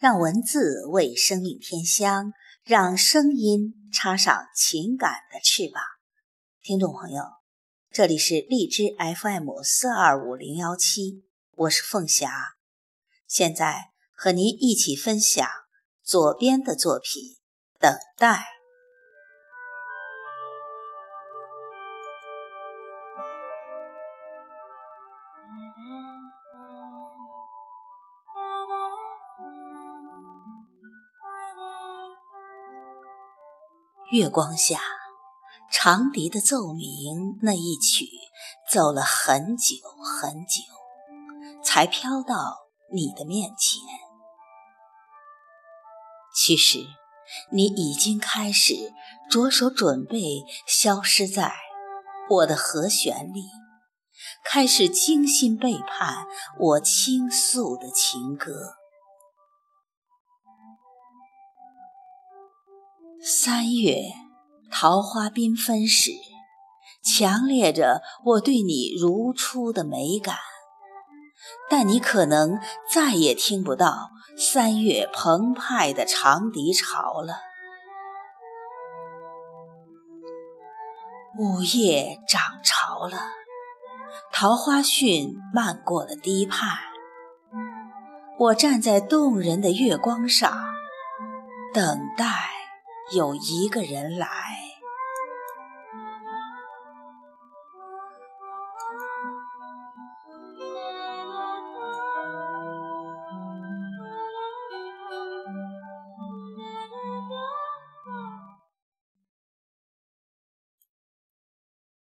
让文字为生命添香，让声音插上情感的翅膀。听众朋友，这里是荔枝 FM 四二五零幺七，我是凤霞，现在和您一起分享左边的作品《等待》。月光下，长笛的奏鸣那一曲，奏了很久很久，才飘到你的面前。其实，你已经开始着手准备消失在我的和弦里，开始精心背叛我倾诉的情歌。三月，桃花缤纷时，强烈着我对你如初的美感。但你可能再也听不到三月澎湃的长笛潮了。午夜涨潮了，桃花汛漫过了堤畔。我站在动人的月光上，等待。有一个人来。